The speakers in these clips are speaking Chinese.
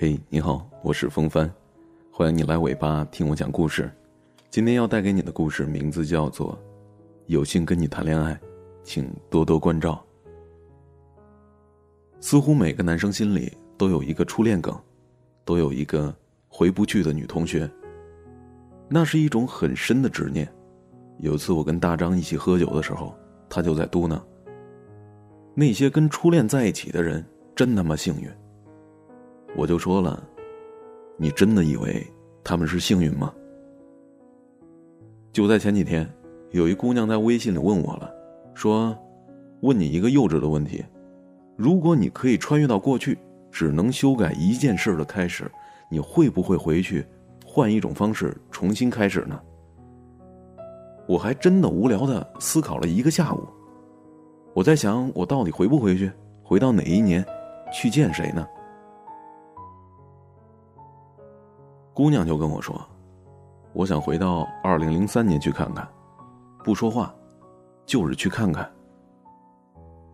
嘿，你好，我是风帆，欢迎你来尾巴听我讲故事。今天要带给你的故事名字叫做《有幸跟你谈恋爱，请多多关照》。似乎每个男生心里都有一个初恋梗，都有一个回不去的女同学。那是一种很深的执念。有次我跟大张一起喝酒的时候，他就在嘟囔：“那些跟初恋在一起的人真他妈幸运。”我就说了：“你真的以为他们是幸运吗？”就在前几天，有一姑娘在微信里问我了，说：“问你一个幼稚的问题，如果你可以穿越到过去，只能修改一件事的开始，你会不会回去，换一种方式重新开始呢？”我还真的无聊的思考了一个下午，我在想，我到底回不回去，回到哪一年，去见谁呢？姑娘就跟我说：“我想回到二零零三年去看看，不说话，就是去看看。”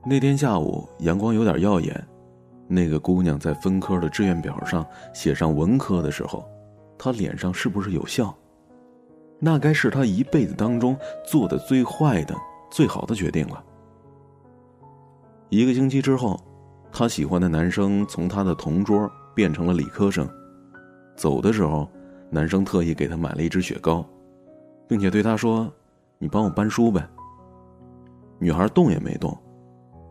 那天下午阳光有点耀眼，那个姑娘在分科的志愿表上写上文科的时候，她脸上是不是有笑？那该是他一辈子当中做的最坏的、最好的决定了。一个星期之后，他喜欢的男生从他的同桌变成了理科生。走的时候，男生特意给他买了一支雪糕，并且对他说：“你帮我搬书呗。”女孩动也没动。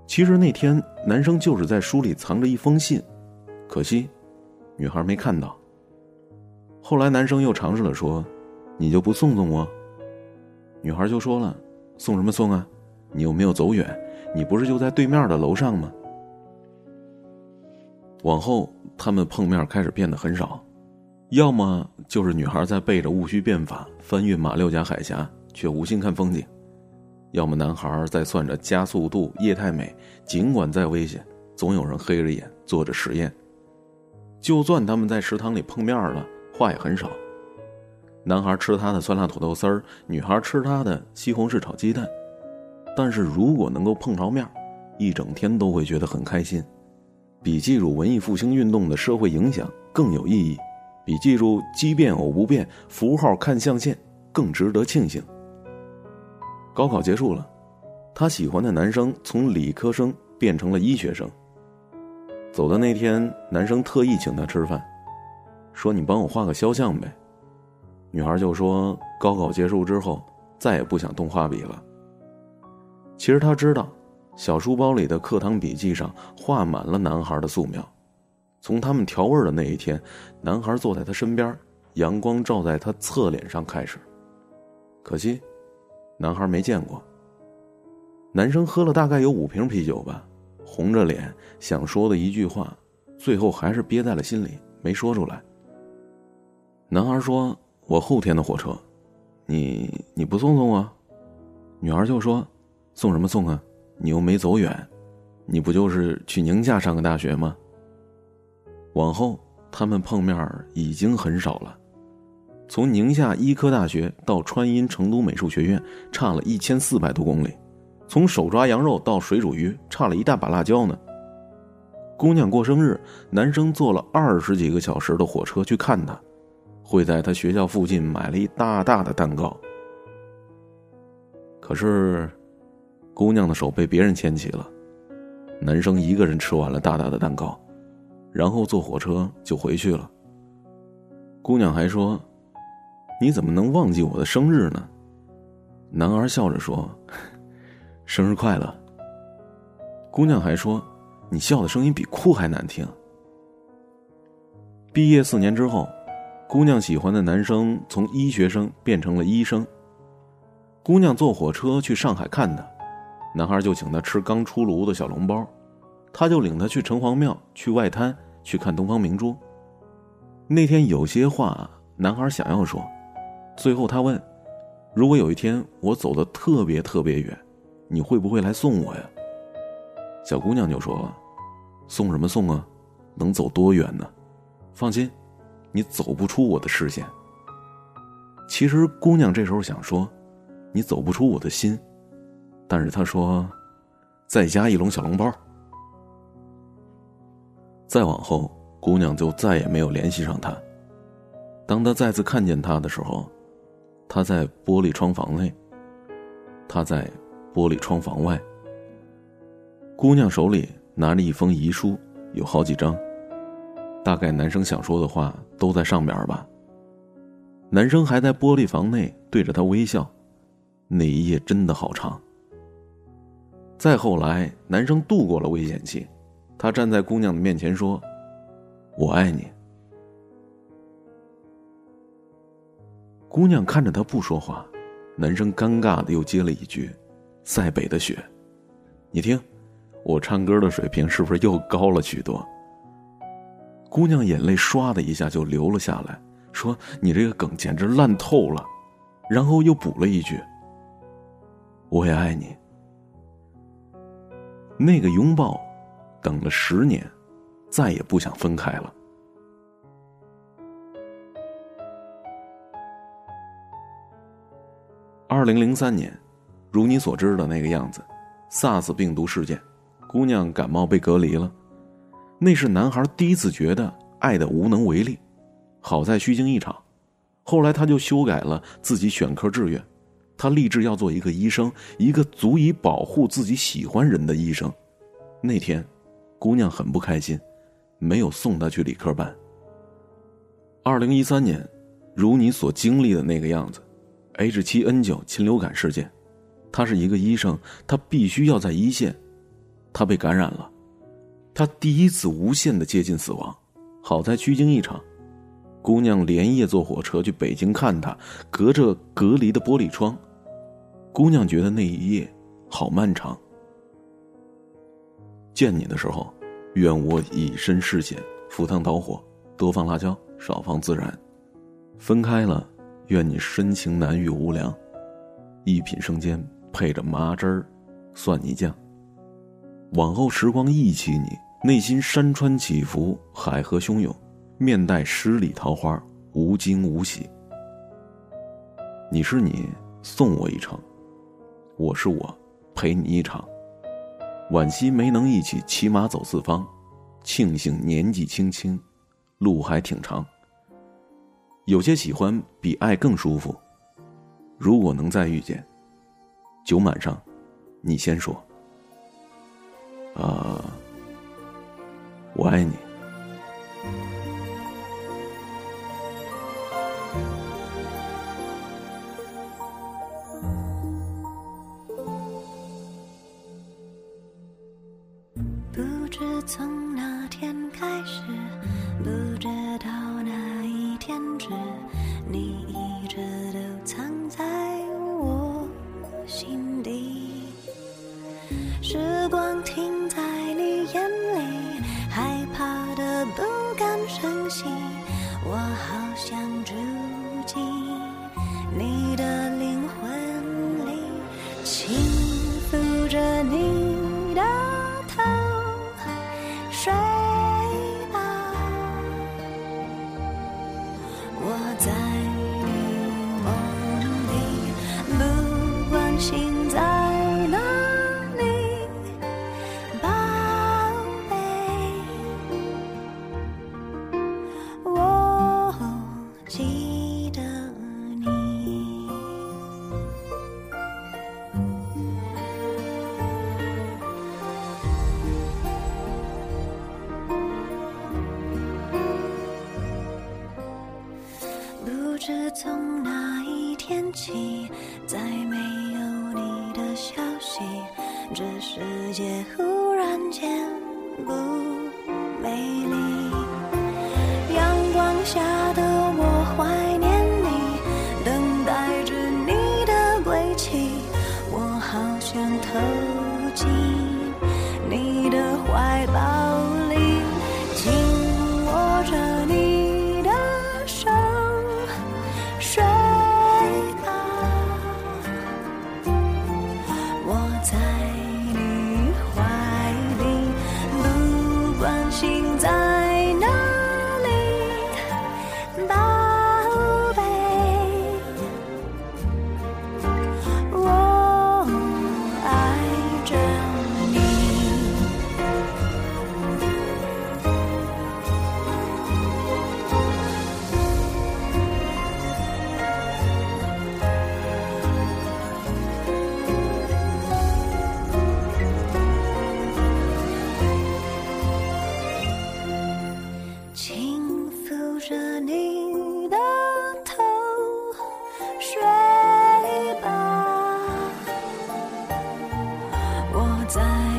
其实那天男生就是在书里藏着一封信，可惜女孩没看到。后来男生又尝试了说。你就不送送我？女孩就说了：“送什么送啊？你又没有走远，你不是就在对面的楼上吗？”往后他们碰面开始变得很少，要么就是女孩在背着戊戌变法翻越马六甲海峡，却无心看风景；要么男孩在算着加速度、液态美，尽管再危险，总有人黑着眼做着实验。就算他们在食堂里碰面了，话也很少。男孩吃他的酸辣土豆丝儿，女孩吃他的西红柿炒鸡蛋。但是如果能够碰着面，一整天都会觉得很开心，比记住文艺复兴运动的社会影响更有意义，比记住奇变偶不变符号看象限更值得庆幸。高考结束了，他喜欢的男生从理科生变成了医学生。走的那天，男生特意请他吃饭，说：“你帮我画个肖像呗。”女孩就说：“高考结束之后，再也不想动画笔了。”其实她知道，小书包里的课堂笔记上画满了男孩的素描。从他们调味的那一天，男孩坐在她身边，阳光照在他侧脸上开始。可惜，男孩没见过。男生喝了大概有五瓶啤酒吧，红着脸想说的一句话，最后还是憋在了心里，没说出来。男孩说。我后天的火车，你你不送送我？女孩就说：“送什么送啊？你又没走远，你不就是去宁夏上个大学吗？”往后他们碰面已经很少了。从宁夏医科大学到川音成都美术学院，差了一千四百多公里；从手抓羊肉到水煮鱼，差了一大把辣椒呢。姑娘过生日，男生坐了二十几个小时的火车去看她。会在她学校附近买了一大大的蛋糕，可是，姑娘的手被别人牵起了，男生一个人吃完了大大的蛋糕，然后坐火车就回去了。姑娘还说：“你怎么能忘记我的生日呢？”男孩笑着说：“生日快乐。”姑娘还说：“你笑的声音比哭还难听。”毕业四年之后。姑娘喜欢的男生从医学生变成了医生。姑娘坐火车去上海看他，男孩就请她吃刚出炉的小笼包，他就领她去城隍庙、去外滩、去看东方明珠。那天有些话男孩想要说，最后他问：“如果有一天我走的特别特别远，你会不会来送我呀？”小姑娘就说：“送什么送啊？能走多远呢？放心。”你走不出我的视线。其实姑娘这时候想说，你走不出我的心，但是她说，再加一笼小笼包。再往后，姑娘就再也没有联系上他。当他再次看见他的时候，他在玻璃窗房内，他在玻璃窗房外。姑娘手里拿着一封遗书，有好几张。大概男生想说的话都在上边吧。男生还在玻璃房内对着她微笑，那一夜真的好长。再后来，男生度过了危险期，他站在姑娘的面前说：“我爱你。”姑娘看着他不说话，男生尴尬的又接了一句：“塞北的雪，你听，我唱歌的水平是不是又高了许多？”姑娘眼泪唰的一下就流了下来，说：“你这个梗简直烂透了。”然后又补了一句：“我也爱你。”那个拥抱，等了十年，再也不想分开了。二零零三年，如你所知的那个样子，SARS 病毒事件，姑娘感冒被隔离了。那是男孩第一次觉得爱的无能为力。好在虚惊一场，后来他就修改了自己选科志愿，他立志要做一个医生，一个足以保护自己喜欢人的医生。那天，姑娘很不开心，没有送他去理科班。二零一三年，如你所经历的那个样子。H 七 N 九禽流感事件，他是一个医生，他必须要在一线。他被感染了，他第一次无限的接近死亡。好在虚惊一场，姑娘连夜坐火车去北京看他，隔着隔离的玻璃窗，姑娘觉得那一夜好漫长。见你的时候，愿我以身试险，赴汤蹈火，多放辣椒，少放孜然。分开了。愿你深情难遇无良，一品生煎配着麻汁儿、蒜泥酱。往后时光忆起你，内心山川起伏，海河汹涌，面带十里桃花，无惊无喜。你是你，送我一程；我是我，陪你一场。惋惜没能一起骑马走四方，庆幸年纪轻轻，路还挺长。有些喜欢比爱更舒服。如果能再遇见，酒满上，你先说。啊，我爱你。从那天开始，心在哪里，宝贝，我记得你。不知从哪一天起，这世界忽然间不美丽，阳光下的我怀念你，等待着你的归期。我好想投进你的怀抱里，紧握着你的手，睡吧。我在。在